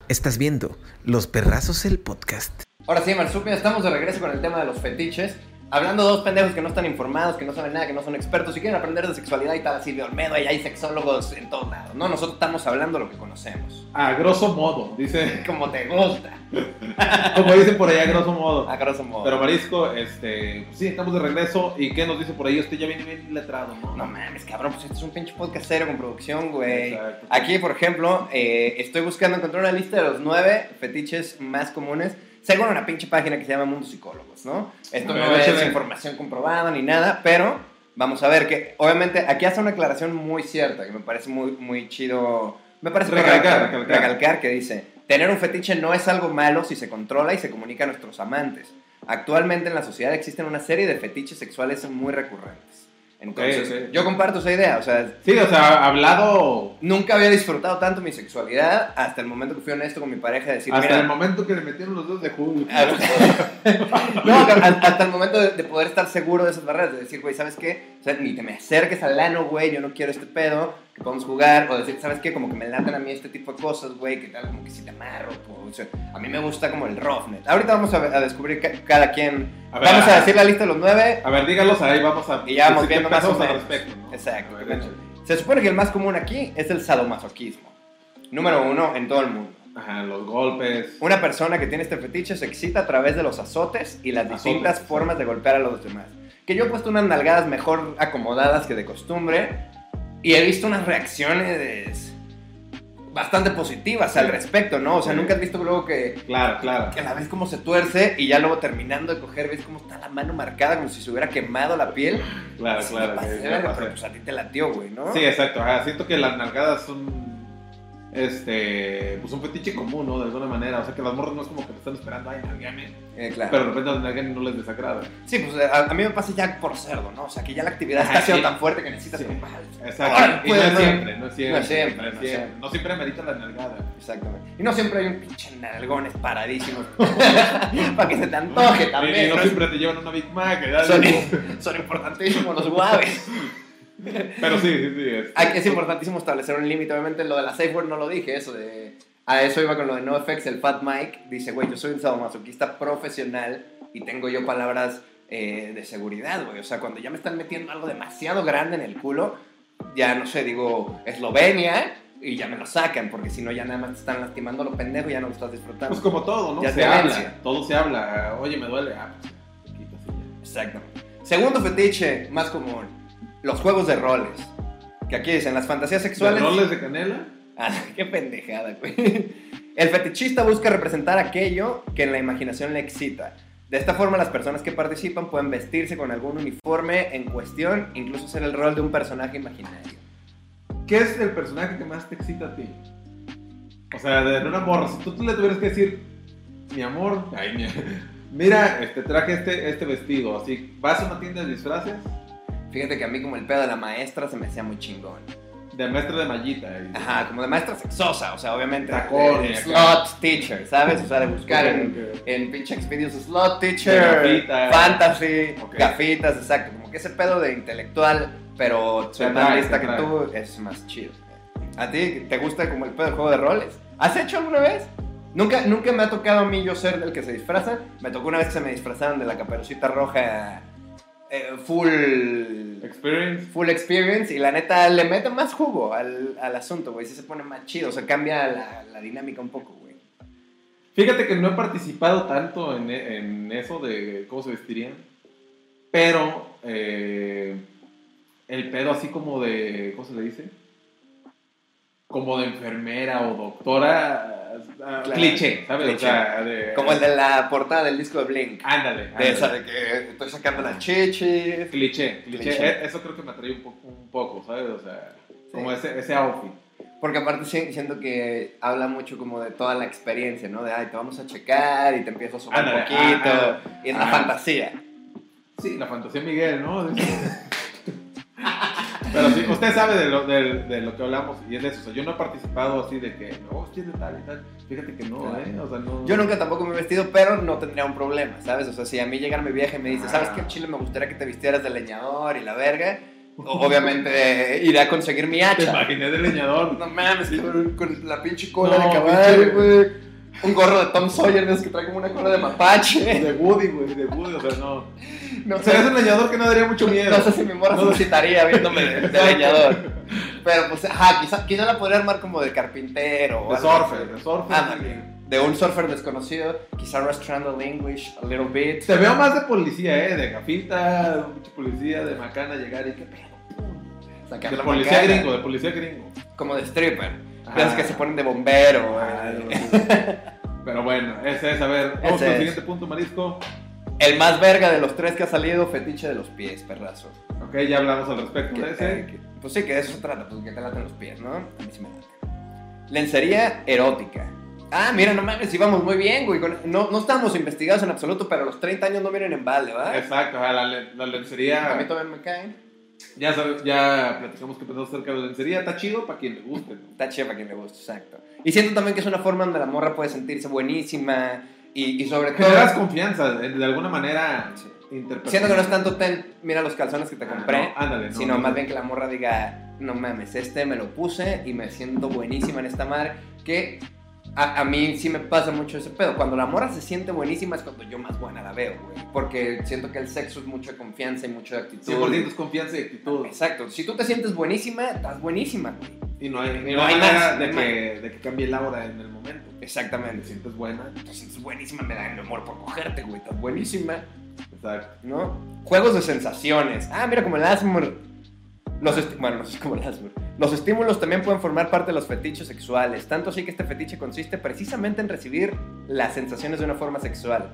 Estás viendo Los Perrazos el Podcast. Ahora sí, Marsupia, estamos de regreso con el tema de los fetiches. Hablando de dos pendejos que no están informados, que no saben nada, que no son expertos y quieren aprender de sexualidad y tal, Silvio Olmedo, y hay sexólogos en todos lados. No, nosotros estamos hablando lo que conocemos. A grosso modo, dice, Como te gusta. como dicen por allá, a grosso modo. A grosso modo. Pero Marisco, este, sí, estamos de regreso. ¿Y qué nos dice por ahí? Usted ya viene bien letrado, ¿no? No mames, cabrón, pues este es un pinche podcast serio con producción, güey. Aquí, por ejemplo, eh, estoy buscando encontrar una lista de los nueve fetiches más comunes según una pinche página que se llama Mundo Psicólogos, ¿no? Esto no es información comprobada ni nada, pero vamos a ver que, obviamente, aquí hace una aclaración muy cierta que me parece muy, muy chido. Me parece recalcar. recalcar que dice: tener un fetiche no es algo malo si se controla y se comunica a nuestros amantes. Actualmente en la sociedad existen una serie de fetiches sexuales muy recurrentes. Entonces, yo comparto esa idea, o sea, Sí, o sea, hablado nunca había disfrutado tanto mi sexualidad hasta el momento que fui honesto con mi pareja de decir, hasta mira, el momento que le metieron los dedos de Julio. no, hasta hasta el momento de, de poder estar seguro de esas barreras, de decir, güey, ¿sabes qué? O sea, ni te me acerques al lano, güey, yo no quiero este pedo, que podemos jugar, o decir, ¿sabes qué? Como que me laten a mí este tipo de cosas, güey, que tal, como que si te amarro, pues, o sea, a mí me gusta como el roughnet. Ahorita vamos a, a descubrir ca- cada quien, A ver, vamos a- decir la lista de los nueve, A ver, dígalos ahí, vamos a. Y ya vamos viendo más o pensamos al menos. respecto, ¿no? Exacto. Ver. Se supone que el más común aquí es el sadomasoquismo. Número uno en todo el mundo. Ajá, los golpes. Una persona que tiene este fetiche se excita a través de los azotes y las Azotes, distintas sí. formas de golpear a los demás. Que yo he puesto unas nalgadas mejor acomodadas que de costumbre y he visto unas reacciones bastante positivas al respecto, ¿no? O sea, nunca has visto luego que, Claro, claro. que la ves cómo se tuerce y ya luego terminando de coger ves cómo está la mano marcada como si se hubiera quemado la piel. Claro, claro. pasé pero pues a ti te latió, güey, ¿no? Sí, exacto. Ajá. Siento que las nalgadas son. Este. Pues un fetiche común, ¿no? De alguna manera. O sea, que las morras no es como que te están esperando, ay, nalgame. Eh, claro. Pero de repente las nalgan y no les desagrada. Sí, pues a, a mí me pasa ya por cerdo, ¿no? O sea, que ya la actividad Ajá, está siendo sí. tan fuerte que necesitas Sí. como, ah, Exacto. Ahora, y pues, no es no. siempre, no siempre. No siempre, no siempre. siempre. No siempre amerita la nalgada. Exactamente. Y no siempre hay un pinche nalgones paradísimos para que se te antoje Y también. no ¿no? siempre te llevan una Big Mac. Son, son importantísimos los guaves. Pero sí, sí, sí. es- es importantísimo establecer un límite. Obviamente, lo de la safe word no lo dije, eso de. A eso iba con lo de NoFX. El Fat Mike dice, güey, yo soy un sadomasoquista profesional y tengo yo palabras eh, de seguridad, güey. O sea, cuando ya me están metiendo algo demasiado grande en el culo, ya no sé, digo Eslovenia y ya me lo sacan, porque si no, ya nada más te están lastimando lo pendejo y ya no lo estás disfrutando. Pues como todo, ¿no? Ya se habla. Todo se habla. Oye, me duele. Ah, pues. Exacto. Segundo fetiche más común, los juegos de roles. Que aquí dicen las fantasías sexuales. ¿De roles de canela? Ah, qué pendejada, güey. El fetichista busca representar aquello que en la imaginación le excita. De esta forma, las personas que participan pueden vestirse con algún uniforme en cuestión, incluso hacer el rol de un personaje imaginario. ¿Qué es el personaje que más te excita a ti? O sea, de una morra, si tú, tú le tuvieras que decir, mi amor, ay, mi- mira, este, traje este, este vestido, así, vas a una tienda de disfraces, Fíjate que a mí como el pedo de la maestra se me hacía muy chingón. de maestra de mallita. y- Ajá, como de maestra sexosa, o sea, obviamente. De y acá. slot teacher, ¿sabes? O sea, de buscar en, en pinche Xvideos slot teacher, gafitas. fantasy, Ok. gafitas, exacto. Como que ese pedo de intelectual, pero soy más lista que tú, es más chido. ¿A ti te gusta como el pedo de juego de roles? ¿Has hecho alguna vez? Nunca, nunca me ha tocado a mí yo ser el que se disfraza. Me tocó una vez que se me disfrazaron de la caperucita roja eh, full Experience. full experience y la neta le mete más jugo al, al asunto, güey. Sí se pone más chido, o sea, cambia la, la dinámica un poco, güey. Fíjate que no he participado tanto en, en eso de cómo se vestirían, pero eh, el pedo así como de, ¿cómo se le dice? Como de enfermera o doctora, Claro. cliché, ¿sabes? Cliché. O sea, de, Como el de la portada del disco de Blink. Ándale, De ándale. esa de que estoy sacando las chichis. Cliché, cliché. Cliché. Eh, Eso creo que me atrae un poco, un poco ¿sabes? O sea, como Sí. ese, ese outfit. Porque aparte si- siento que habla mucho como de toda la experiencia, ¿no? De, ay, te vamos a checar y te empiezo a subir un poquito. y es la fantasía. Sí, la fantasía Miguel, ¿no? Pero sí, usted sabe de lo, de, de lo que hablamos y es de eso. O sea, yo no he participado así de que, no, hostia, de tal y tal. Fíjate que no. ¿eh? O sea, no. Yo nunca tampoco me he vestido, pero no tendría un problema, ¿sabes? O sea, si a mí llegara mi vieja y me dice, ¿sabes qué, Chile? Me gustaría que te vistieras de leñador y la verga. Obviamente eh, iré a conseguir mi Te hacha. imaginé de leñador. No mames, con, con la pinche cola No, de caballo, güey. Un gorro de Tom Sawyer, esos que trae como una cola de mapache. De Woody, güey, de Woody, o sea, no. No O sea, es un leñador que no daría mucho miedo. no sé si mi morra se No. excitaría viéndome de, leñador. Pero pues, ajá, quizá, quizá la podría armar como de carpintero. De surfer, de surfer. Ándale. De un surfer desconocido, quizá restaurando el English a little bit. Te veo más de policía, ¿eh? De gafita, de pinche policía, de macana, llegar y qué pedo. Sacar De la policía macana. gringo, de policía gringo. Como de stripper. Esos que se ponen de bombero. Ah. Pero bueno, ese es, a ver, vamos Ese al es. siguiente punto, Marisco. El más verga de los tres que ha salido, fetiche de los pies, perrazo. Ok, ya hablamos al respecto Que- de ese. que- pues sí, que de eso se trata, pues que te laten los pies, ¿no? A mí sí me late. Lencería erótica. Ah, mira, no mames, íbamos muy bien, güey. No, no estábamos investigados en absoluto, pero los 30 años no vienen en balde, ¿verdad? Exacto, la, la A mí lencería. todavía me caen. Ya, sabes, ya platicamos que pensamos acerca de la lencería. Está chido para quien le guste. ¿no? Está chido para quien le guste, exacto. Y siento también que es una forma donde la morra puede sentirse buenísima y, y sobre todo... Generas confianza, de, de alguna manera Sí. Siento que no es tanto ten, mira los calzones que te Ah, compré, no, ándale, no, sino no. más bien que la morra diga, no mames, este me lo puse y me siento buenísima en esta madre, que a, a mí sí me pasa mucho ese pedo. Cuando la morra se siente buenísima es cuando yo más buena la veo, güey. Porque siento que el sexo es mucho de confianza y mucho de actitud. 100% es confianza y actitud. Exacto. Si tú te sientes buenísima, estás buenísima, güey. Y no hay, y No hay manera más, de, no hay que, de que cambie el aura en el momento. Te Exactamente. sientes buena. Te sientes buenísima, me da el amor por cogerte, güey. Estás buenísima. Exacto. ¿no? Juegos de sensaciones. Ah, mira, como el Asmr. Los bueno, no sé como el Asmr. Los estímulos también pueden formar parte de los fetiches sexuales. Tanto así que este fetiche consiste precisamente en recibir las sensaciones de una forma sexual.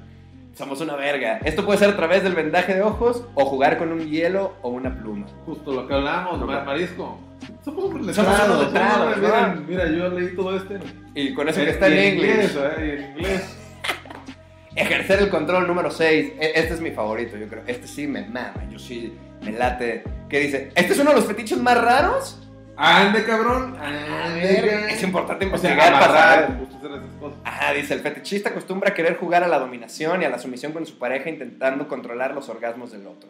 Somos una verga. Esto puede ser a través del vendaje de ojos o jugar con un hielo o una pluma. Justo lo que hablábamos, Mar- Marisco. Somos hombres, ¿no? miren, Mira, yo leí todo este. Y con eso que Eh, está en inglés. ¿eh? Y en inglés. Ejercer el control número 6. Este es mi favorito, yo creo. Este sí me mama. Yo sí me late. ¿Qué dice? ¿Este es uno de los fetiches más raros? Ande, cabrón. Ande, es importante O sea, investigar para. Ajá, dice, el fetichista acostumbra a querer jugar a la dominación y a la sumisión con su pareja intentando controlar los orgasmos del otro.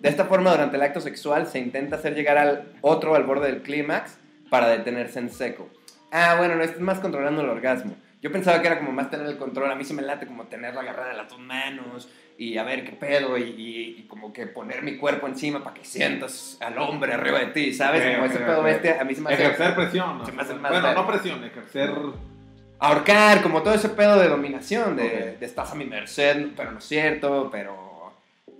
De esta forma, durante el acto sexual se intenta hacer llegar al otro al borde del clímax para detenerse en seco. Ah, bueno, no, esto es más controlando el orgasmo. Yo pensaba que era como más tener el control. A mí sí me late como tenerlo agarrado en las dos manos y a ver qué pedo y, y- y como que poner mi cuerpo encima para que sientas al hombre arriba de ti, ¿sabes? Ok, como ok, ese pedo bestia, a mí se me hace... Ejercer presión. ¿no? Se me hace bueno, no presión, ejercer. ahorcar, como todo ese pedo de dominación, de, de estás a mi merced, pero no es cierto, pero...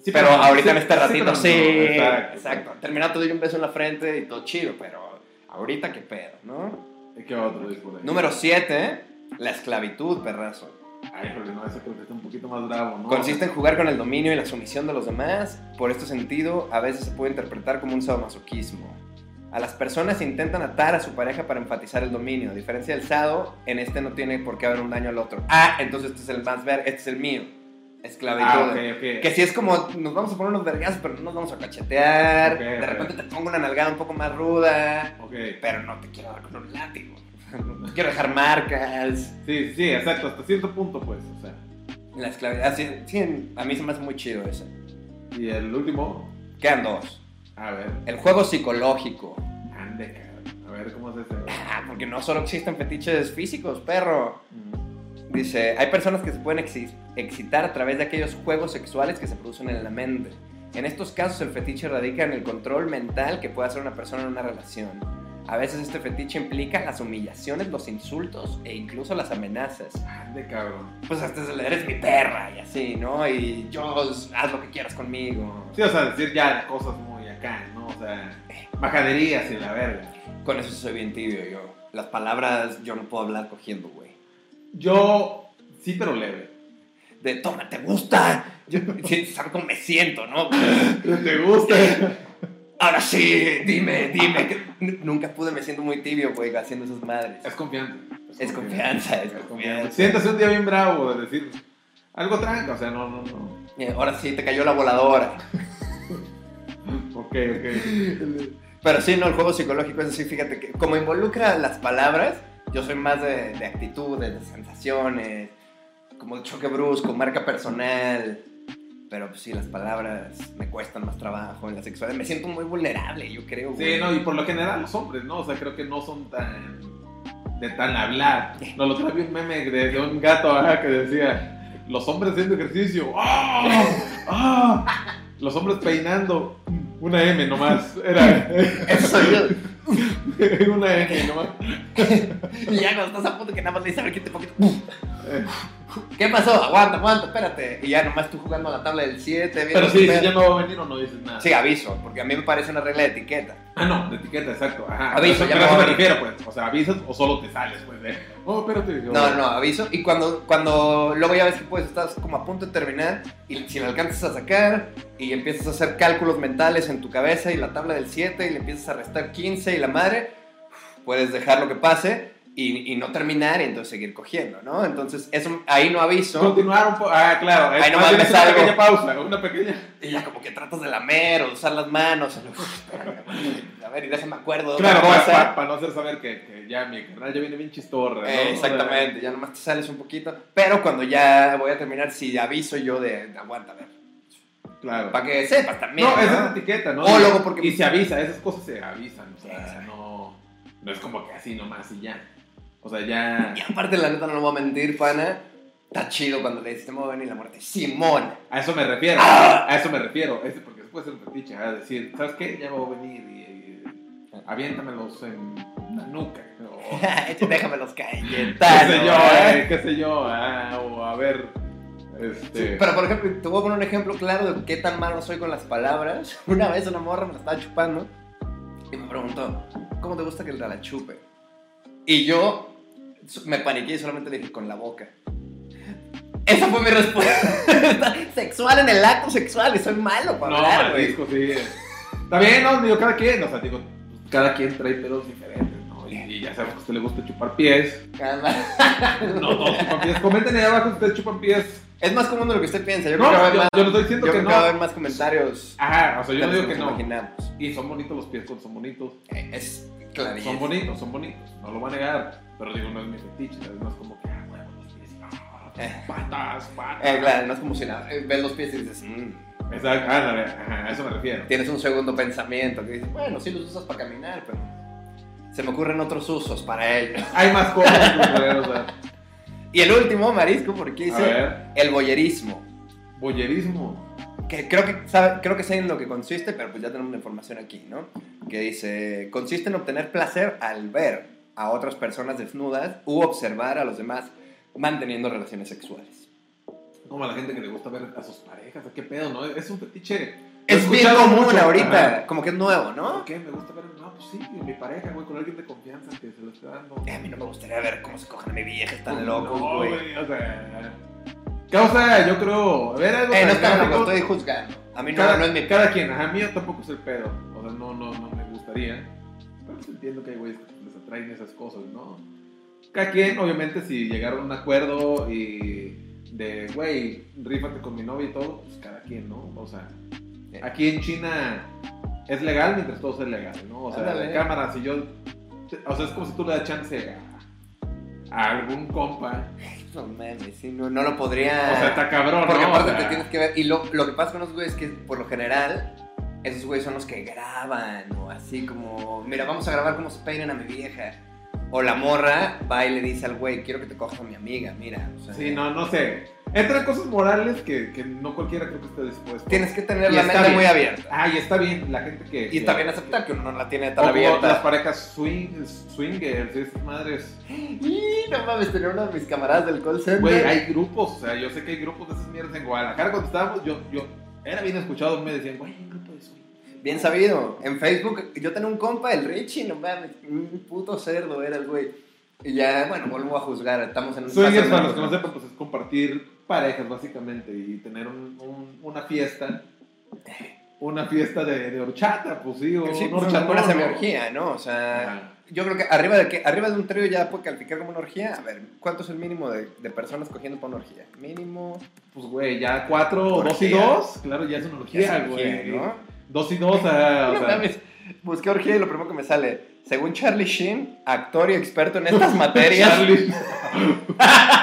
Sí, pero ahorita en sí, este sí, ratito pero sí, no, exacto. exacto. Terminado te doy un beso en la frente y todo chido, pero ahorita qué pedo, ¿no? ¿Y ¿Qué otro? Número 7, la esclavitud, perrazo. Ay, no, ese creo que está un poquito más bravo, ¿no? Consiste en jugar con el dominio y la sumisión de los demás. Por este sentido, a veces se puede interpretar como un sadomasoquismo. A las personas intentan atar a su pareja para enfatizar el dominio. A diferencia del sado, en este no tiene por qué haber un daño al otro. Ah, entonces este es el más ver, este es el mío. Esclavitud. Ah, ok, ok. Que si es como, nos vamos a poner unos vergazos, pero no nos vamos a cachetear. Ok, de repente te pongo una nalgada un poco más ruda, pero no te quiero dar con un látigo. Quiero dejar marcas. Sí, sí, exacto, hasta cierto punto, pues. O sea. La esclavitud. Sí, sí, a mí se me hace muy chido ese. Y el último, Quedan dos. a ver. El juego psicológico. Ande, cabrón. A ver cómo es ese. Ah, porque no solo existen fetiches físicos, perro. Mm. Dice, hay personas que se pueden excitar a través de aquellos juegos sexuales que se producen en la mente. En estos casos el fetiche radica en el control mental que puede hacer una persona en una relación. A veces este fetiche implica las humillaciones, los insultos e incluso las amenazas. Ande, cabrón. Pues hasta eres mi perra y así, ¿no? Y yo, haz lo que quieras conmigo. Sí, o sea, decir ya cosas muy acá, ¿no? O sea, majaderías y la verga. Con eso soy bien tibio yo. Las palabras yo no puedo hablar cogiendo, güey. Yo, sí, pero leve. De, toma, ¿te gusta? Yo, ¿sabes cómo me siento, no? ¿Te gusta? Ahora sí, dime, dime. que Nunca pude, me siento muy tibio, güey, haciendo esas madres. Es confianza. Es confianza, es confianza. Siéntase un día bien bravo de decir algo tranca, o sea, no, no, no. Ahora sí, te cayó la voladora. Ok, ok. Pero sí, no, el juego psicológico es así, fíjate que como involucra las palabras, yo soy más de, de actitudes, de sensaciones, como de choque brusco, marca personal. Pero pues sí, las palabras me cuestan más trabajo en la sexualidad. Me siento muy vulnerable, yo creo. Sí, no, y por lo general los hombres, ¿no? O sea, creo que no son tan. de tan hablar. No, lo otra vi un meme de, de un gato ajá, que decía: Los hombres haciendo ejercicio. ¡Ah! ¡Ah! Los hombres peinando. Una M nomás. Era. Eso soy yo. una M nomás. Y ya cuando estás a punto que nada más le dices a ver quién te poquito. ¿Qué pasó? Aguanta, aguanta, espérate. Y ya nomás tú jugando a la tabla del 7. Pero sí, si ya no va a venir o no dices nada. Sí, aviso, porque a mí me parece una regla de etiqueta. Ah, no, de etiqueta, exacto. Ajá. Aviso, Pero ya a eso me refiero, pues. O sea, avisas o solo te sales, pues, de. Oh, espérate. No, no, aviso. Y cuando, cuando luego ya ves que pues estás como a punto de terminar y si le alcanzas a sacar y empiezas a hacer cálculos mentales en tu cabeza y la tabla del 7 y le empiezas a restar 15 y la madre, puedes dejar lo que pase y, y no terminar y entonces seguir cogiendo, ¿no? Entonces, eso ahí no aviso. Continuar un poco. Ah, claro. Ahí es nomás más bien me es una pequeña pausa. Una pequeña. Y ya como que tratas de lamer o de usar las manos. a ver, y déjame acuerdo de Claro, otra para, no hacer saber que, que ya mi carnal ya viene bien chistorra. ¿no? Eh, exactamente, ya nomás te sales un poquito. Pero cuando ya voy a terminar, sí aviso yo de, de aguanta, a ver. Claro. Para que sepas también. No, ¿no? esa es etiqueta, ¿no? O luego porque- Y se avisa, esas cosas se avisan. O sea, no, no es como que así nomás y ya. O sea, ya. Y aparte, la neta, no lo voy a mentir, pana. Está chido cuando le dices, te me va a venir la muerte. Simón. A eso me refiero. Ah. A eso me refiero. Es porque después ser un fetiche. A decir, ¿sabes qué? Ya voy a venir y. y aviéntamelos en la nuca. O, Déjame los qué sé yo, ¿eh? qué sé yo. ah, o a ver. Este. Sí, pero por ejemplo, te voy a poner un ejemplo claro de qué tan malo soy con las palabras. Una vez una morra me la estaba chupando y me preguntó, ¿cómo te gusta que te la chupe? Y yo me paniqué y solamente le dije con la boca. Esa fue mi respuesta. sexual en el acto sexual y soy malo para No, hablar, güey. sí. Está bien, no, digo, cada quien, o sea, digo, cada quien trae pedos diferentes, ¿no? Y, y ya sabemos que a usted le gusta chupar pies. No todos chupan pies. Comenten ahí abajo si ustedes chupan pies. Es más común de lo que usted piensa. Yo No, creo que va a haber más, yo no estoy diciendo yo que creo que va a no. haber más comentarios. Ajá, o sea, yo no digo que no. imaginamos. Y son bonitos los pies son bonitos. Eh, Es clarísimo. Son bonitos, son bonitos. No lo voy a negar. Pero digo, no es mi fetiche. Es más como que, ah, bueno, los pies. ah, Eh. patas, patas. Eh, claro, no es como si nada. eh, ves los pies y dices, "Mm". Exacto, ajá, a eso me refiero. tienes un segundo pensamiento que dices, bueno, sí los usas para caminar, pero se me ocurren otros usos para ello. Hay más cosas, o sea, Y el último, Marisco, porque dice el boyerismo. boyerismo. Que creo que, sabe, creo que sé en lo que consiste, pero pues ya tenemos la información aquí, ¿no? Que dice, consiste en obtener placer al ver a otras personas desnudas u observar a los demás manteniendo relaciones sexuales. Como a la gente que le gusta ver a sus parejas, ¿qué pedo, no? Es un fetiche. Es bien común mucho, ahorita, ajá. como que es nuevo, ¿no? ¿Por qué? Me gusta ver, no, pues sí, mi pareja, güey, con alguien de confianza que se lo está dando. Eh, A mí no me gustaría ver cómo se cogen a mi vieja, están No, locos, güey. o sea. Causa, yo creo. A ver, algo Eh, no está estoy juzgando. A mí no, cada, no es mi cada quien, ajá, mío tampoco es el pedo. O sea, no, no, no me gustaría. Pero entiendo que hay güeyes que les atraen esas cosas, ¿no? Cada quien, obviamente, si llegaron a un acuerdo y de, güey, rífate con mi novia y todo, pues cada quien, ¿no? O sea, aquí en China es legal mientras todo sea legal, ¿no? O sea, Ándale. de cámara, si yo. O sea, es como si tú le das chance a, a algún compa. No mames, sí, no, no lo podría. O sea, está cabrón, Porque ¿no? aparte O sea, te tienes que ver. Y lo, lo que pasa con los güeyes es que por lo general, esos güeyes son los que graban. O así como, mira, vamos a grabar cómo se peinan a mi vieja. O la morra va y le dice al güey, quiero que te cojas a mi amiga, mira. O sea, Sí, no, no sé. Entran cosas morales que, que no cualquiera creo que esté dispuesto. Tienes que tener Y la mente bien. muy abierta. Ah, y está bien la gente que... Y también aceptar que uno no la tiene tan como las abierta. parejas swing, swingers, esas madres. Y no mames, tenía uno de mis camaradas del call center. Güey, hay grupos, o sea, yo sé que hay grupos de esas mierdas en Guadalajara. Cuando estábamos, yo, yo era bien escuchado, me decían, güey, hay un grupo de swing. Bien sabido. En Facebook, yo tenía un compa, el Richie, no mames, un puto cerdo era el güey. Y ya, bueno, vuelvo a juzgar, estamos en un Swingers, para los que no sepan, pues es compartir parejas, básicamente, y tener un- un- una fiesta. Una fiesta de, de horchata, pues sí, o Sí, pues, una semiorgía, ¿no? O sea, yo creo que arriba de que arriba de un trío ya puede calificar como una orgía. A ver, ¿cuánto es el mínimo de, de personas cogiendo para una orgía? Mínimo. Pues, güey, ya cuatro, Orgía. dos y dos, claro, ya es una orgía, es orgía, güey. ¿no? Dos y dos, ah, o sea, busqué orgía y lo primero que me sale, según Charlie Sheen, actor y experto en estas materias, Charlie.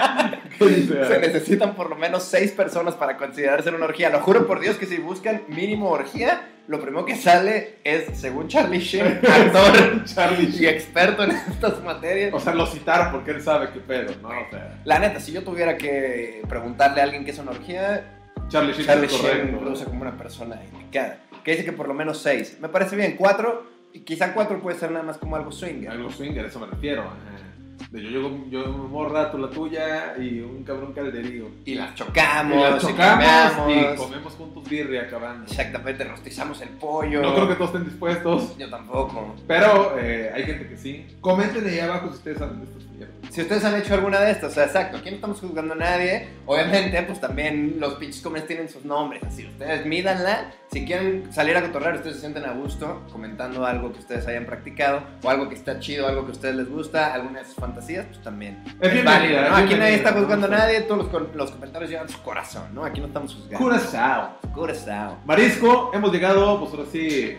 Se necesitan por lo menos seis personas para considerarse una orgía. Lo juro por Dios que si buscan mínimo orgía, lo primero que sale es, según Charlie Sheen, actor Charlie. y experto en estas materias. O sea, lo citaron porque él sabe qué pedo, ¿no? O sea, La neta, si yo tuviera que preguntarle a alguien qué es una orgía, Charlie Sheen Charlie es Sheen usa como una persona indicada. Que dice que por lo menos seis. Me parece bien, cuatro, y quizá cuatro puede ser nada más como algo swinger. Algo swinger, eso me refiero. ajá. Yo llego, yo morra, tú la tuya y un cabrón calderío. Y las Y chocamos, y chocamos y cambiamos. comemos juntos birria acabando. Exactamente, rostizamos el pollo. No creo que todos estén dispuestos, Yo tampoco. pero eh, hay gente que sí. Comenten ahí abajo si ustedes saben de estos mierda. Si ustedes han hecho alguna de estas, o sea, exacto, aquí no estamos juzgando a nadie. Obviamente, pues también los pinches comentarios tienen sus nombres, así. Ustedes mídanla. Si quieren salir a cotorrear, ustedes se sienten a gusto comentando algo que ustedes hayan practicado o algo que está chido, algo que a ustedes les gusta, alguna de sus fantasías, pues también. Es Es bienvenida, válido, ¿no? Aquí nadie está juzgando a nadie, todos los, los comentarios llevan su corazón, ¿no? Aquí no estamos juzgando. Curazao. Curazao. Marisco, hemos llegado, pues ahora sí,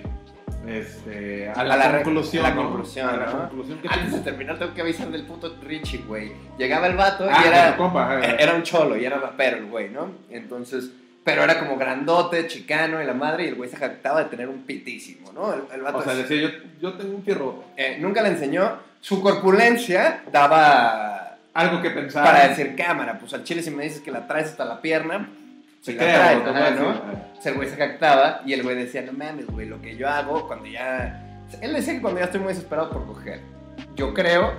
este, a la, A la re- conclusión. a la ¿no? conclusión, A la ¿no? conclusión. ¿Qué Antes de terminar, tengo que avisar del puto Richie, güey. Llegaba el vato Ah, y era. compa, Era un cholo y era rapero el güey, ¿no? Entonces, pero era como grandote, chicano y la madre, y el güey se jactaba de tener un pitísimo, ¿no? El, el vato O sea, decía, yo, yo tengo un fierro. eh, nunca le enseñó. Su corpulencia daba Algo que pensar. para decir cámara. Pues al chile, si me dices que la traes hasta la pierna, Se crea, la traes, lo que ajá, ¿no? O sea, el güey se jactaba y el güey decía, no mames, güey, lo que yo hago cuando ya... Él decía que cuando ya estoy muy desesperado por coger. Yo creo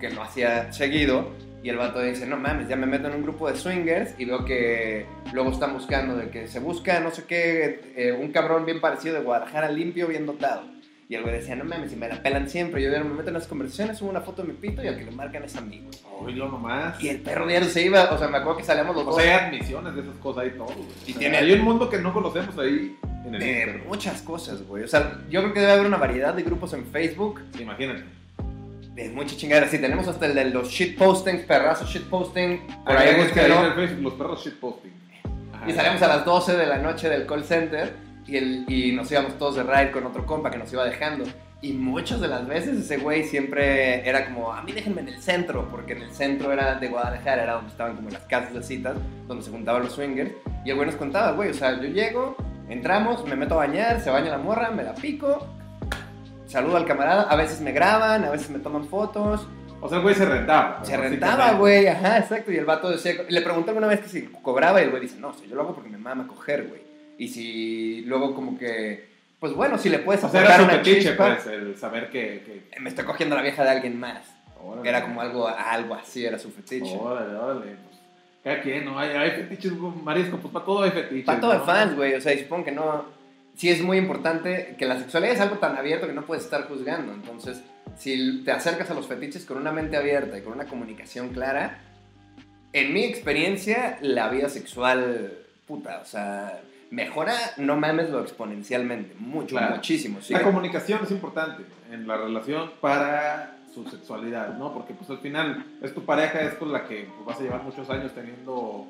que lo hacía seguido y el vato dice, no mames, ya me meto en un grupo de swingers y veo que luego están buscando de que se busca no sé qué, eh, un cabrón bien parecido de Guadalajara limpio, bien dotado. Y el güey decía, no mames, si me la pelan siempre, yo me meto en las conversaciones, subo una foto de mi pito y al que le marcan es amigo. Oílo nomás. Y el perro diario se iba, o sea, me acuerdo que salíamos los O dos sea, hay admisiones de esas cosas ahí todo. güey. Y O sea, tiene- Hay un mundo que no conocemos ahí en el de internet. muchas cosas, güey. O sea, yo creo que debe haber una variedad de grupos en Facebook Imagínate. De mucha chingadera. Sí, tenemos hasta el de los shitpostings, perrazos shitposting. Por Ahí ahí es búsquenlo. Facebook los perros shitposting. Ajá. Y salimos a las 12 de la noche del call center y, el, y nos íbamos todos de ride con otro compa que nos iba dejando. Y muchas de las veces ese güey siempre era como, a mí déjenme en el centro, porque en el centro era de Guadalajara, era donde estaban como las casas de citas, donde se juntaban los swingers. Y el güey nos contaba, güey, o sea, yo llego, entramos, me meto a bañar, se baña la morra, me la pico, saludo al camarada, a veces me graban, a veces me toman fotos. O sea, el güey se rentaba. Se rentaba, güey, ajá, exacto. Y el vato decía, le pregunté alguna vez que si cobraba y el güey dice, no, o sea, yo lo hago porque me mama coger, güey. Y si luego como que, pues bueno, si le puedes O sea, aportar era una fetiche, chispa, pues, el saber que... que... me estoy cogiendo la vieja de alguien más. Órale. Era como algo, algo así, era su fetiche. Órale, órale. Pues, cada quien, ¿no? Hay, hay fetiches, marisco, pues para todo hay fetiches. Para todo ¿no? fans, güey, o sea, y supongo que no... Sí es muy importante que la sexualidad es algo tan abierto que no puedes estar juzgando. Entonces, si te acercas a los fetiches con una mente abierta y con una comunicación clara, en mi experiencia, la vida sexual, puta, o sea, mejora, no mames, lo exponencialmente, mucho, Claro. muchísimo. sí. La comunicación es importante en la relación para su sexualidad, ¿no? Porque pues al final es tu pareja, es con la que pues, vas a llevar muchos años teniendo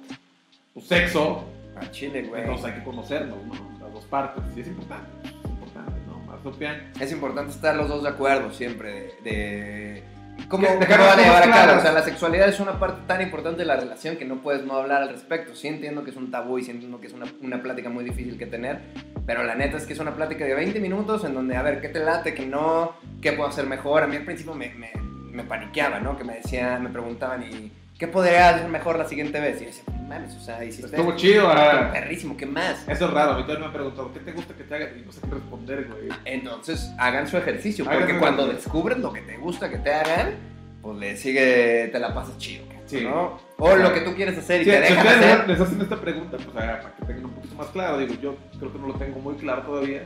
tu sexo, A Chile, güey. entonces hay que conocernos, ¿no? Dos partes, y es importante, es importante, ¿no? Marsopian, Es importante estar los dos de acuerdo siempre de... de ¿Cómo, cómo van a llevar a cabo? O sea, la sexualidad es una parte tan importante de la relación que no puedes no hablar al respecto. Sí entiendo que es un tabú y sí entiendo que es una, una plática muy difícil que tener, pero la neta es que es una plática de 20 minutos en donde, a ver, ¿qué te late? ¿Qué no? ¿Qué puedo hacer mejor? A mí al principio me, me, me paniqueaba, ¿no? Que me decían, me preguntaban, ¿y qué podría hacer mejor la siguiente vez? Y yo decía, mames, o sea, hiciste estuvo esto, chido, ah. perrísimo, ¿qué más? Eso es raro, a mí todavía me han preguntado, ¿qué te gusta que te haga? Y no sé qué responder, güey. Entonces, hagan su ejercicio, Hagan porque su cuando ejercicio. descubres lo que te gusta que te hagan, pues le sigue, te la pasas chido, Sí. ¿no? O lo que tú quieres hacer y Sí, te si dejan ustedes hacer. les hacen esta pregunta, pues ah, para que tengan un poquito más claro, digo, yo creo que no lo tengo muy claro todavía,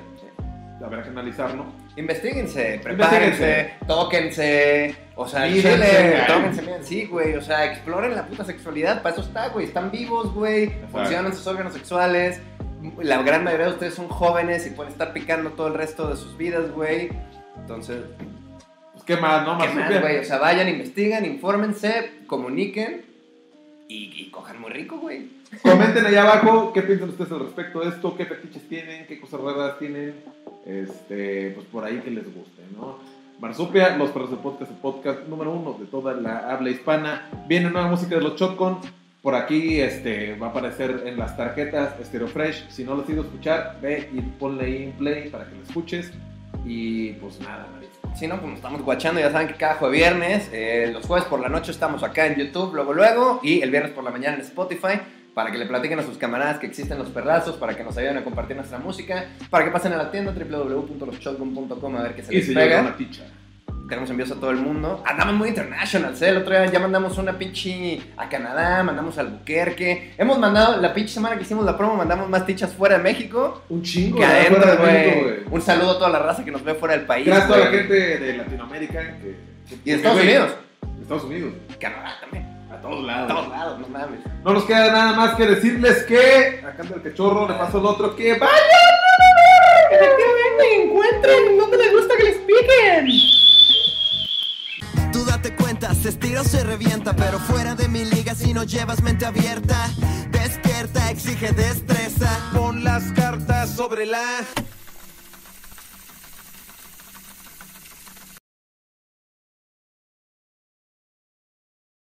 habrá que analizarlo. Investíguense, prepárense, tóquense, o sea, en Mírense, tóquense, miren, sí, güey, o sea, exploren la puta sexualidad, para eso está, güey, están vivos, güey, funcionan sus órganos sexuales, la gran mayoría de ustedes son jóvenes y pueden estar picando todo el resto de sus vidas, güey, entonces, Pues, ¿qué más, no? ¿qué Más más, güey? O sea, vayan, investiguen, infórmense, comuniquen y, y cojan muy rico, güey. Comenten ahí abajo qué piensan ustedes al respecto de esto, qué fetiches tienen, qué cosas raras tienen, este, pues por ahí que les guste, ¿no? Marsupia, Los Perros de Podcast, el podcast número uno de toda la habla hispana. Viene nueva música de los Shotgun. Por aquí este, va a aparecer en las tarjetas Stereo Fresh. Si no lo has ido a escuchar, ve y ponle ahí en play para que lo escuches. Y pues nada, marisco. Si no, nos estamos guachando, ya saben que cada jueves viernes, eh, los jueves por la noche estamos acá en YouTube, luego luego, y el viernes por la mañana en Spotify, para que le platiquen a sus camaradas que existen los perrazos, para que nos ayuden a compartir nuestra música, para que pasen a la tienda www.loshotgun.com a ver qué se Y les se pega. una ticha. Tenemos envíos a todo el mundo. Andamos muy internationals, ¿eh? El otro día ya mandamos una pinche a Canadá, mandamos al Buquerque. Hemos mandado, la pinche semana que hicimos la promo, mandamos más tichas fuera de México Un chingo, que adentro, Fuera de México, güey. Un saludo a toda la raza que nos ve fuera del país. Gracias a toda la gente de Latinoamérica. Que, que- Y de Estados Unidos. Estados Unidos. Canadá también. A todos A lados. todos lados, no mames. No nos queda nada más que decirles que. Acá anda el cachorro, le paso el otro que. ¡Vaya! Efectivamente, encuentren donde les gusta que les piquen. Tú date cuenta, se estira o se revienta, pero fuera de mi liga si no llevas mente abierta. Despierta, exige destreza. Pon las cartas sobre la